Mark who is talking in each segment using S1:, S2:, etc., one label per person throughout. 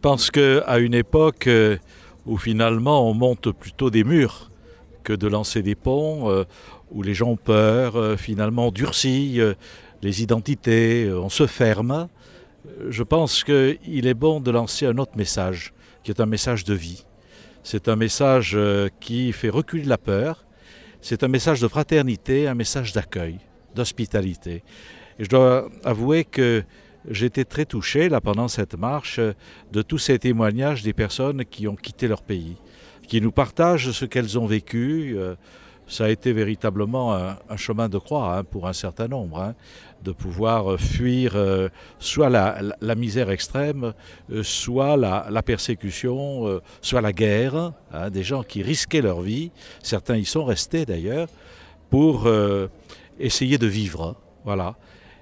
S1: pense qu'à une époque euh, où finalement on monte plutôt des murs que de lancer des ponts, euh, où les gens ont peur, euh, finalement on durcit les identités, on se ferme, je pense qu'il est bon de lancer un autre message, qui est un message de vie. C'est un message qui fait reculer la peur, c'est un message de fraternité, un message d'accueil, d'hospitalité. Et je dois avouer que été très touché là pendant cette marche de tous ces témoignages des personnes qui ont quitté leur pays, qui nous partagent ce qu'elles ont vécu. Euh, ça a été véritablement un, chemin de croix hein, pour un certain nombre, hein, de pouvoir fuir euh, soit la, misère extrême, euh, soit la, persécution, soit la guerre, hein, des gens qui risquaient leur vie, certains y sont restés d'ailleurs, pour essayer de vivre. Voilà.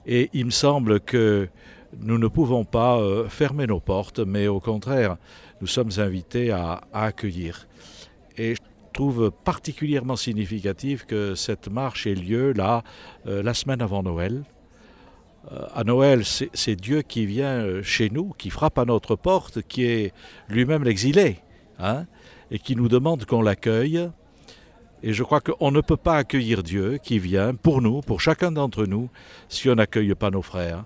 S1: Et il me semble que nous ne pouvons pas euh, fermer nos portes, mais au contraire, nous sommes invités à, accueillir. Et je trouve particulièrement significatif que cette marche ait lieu là, euh, la semaine avant Noël. Euh, à Noël, c'est Dieu qui vient chez nous, qui frappe à notre porte, qui est lui-même l'exilé, hein, et qui nous demande qu'on l'accueille. Et je crois qu'on ne peut pas accueillir Dieu qui vient pour nous, pour chacun d'entre nous, si on n'accueille pas nos frères.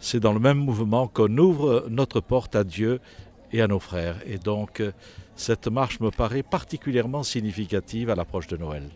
S1: C'est dans le même mouvement qu'on ouvre notre porte à Dieu et à nos frères. Et donc, cette marche me paraît particulièrement significative à l'approche de Noël.